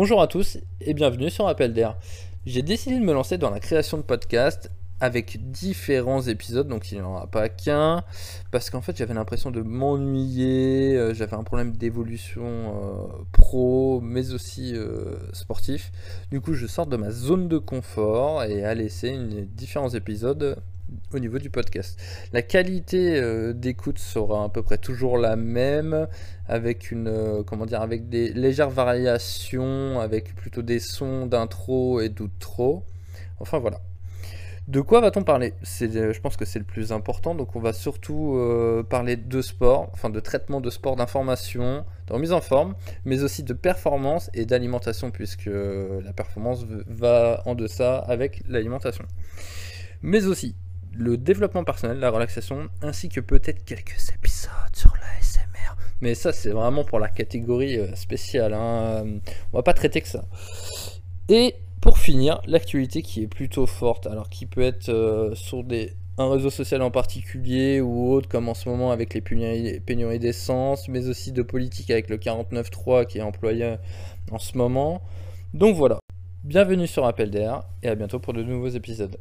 Bonjour à tous et bienvenue sur Appel d'air. J'ai décidé de me lancer dans la création de podcasts avec différents épisodes, donc il n'y en aura pas qu'un, parce qu'en fait j'avais l'impression de m'ennuyer, euh, j'avais un problème d'évolution euh, pro, mais aussi euh, sportif. Du coup je sors de ma zone de confort et à laisser différents épisodes au niveau du podcast. La qualité d'écoute sera à peu près toujours la même, avec une comment dire, avec des légères variations, avec plutôt des sons d'intro et d'outro. Enfin voilà. De quoi va-t-on parler? Euh, Je pense que c'est le plus important. Donc, on va surtout euh, parler de sport, enfin de traitement de sport, d'information, de remise en forme, mais aussi de performance et d'alimentation, puisque la performance va en deçà avec l'alimentation. Mais aussi le développement personnel, la relaxation, ainsi que peut-être quelques épisodes sur l'ASMR. Mais ça, c'est vraiment pour la catégorie euh, spéciale. Hein. On va pas traiter que ça. Et pour finir, l'actualité qui est plutôt forte, alors qui peut être euh, sur des, un réseau social en particulier ou autre, comme en ce moment avec les pénuries d'essence, mais aussi de politique avec le 49.3 qui est employé en ce moment. Donc voilà, bienvenue sur Appel d'air et à bientôt pour de nouveaux épisodes.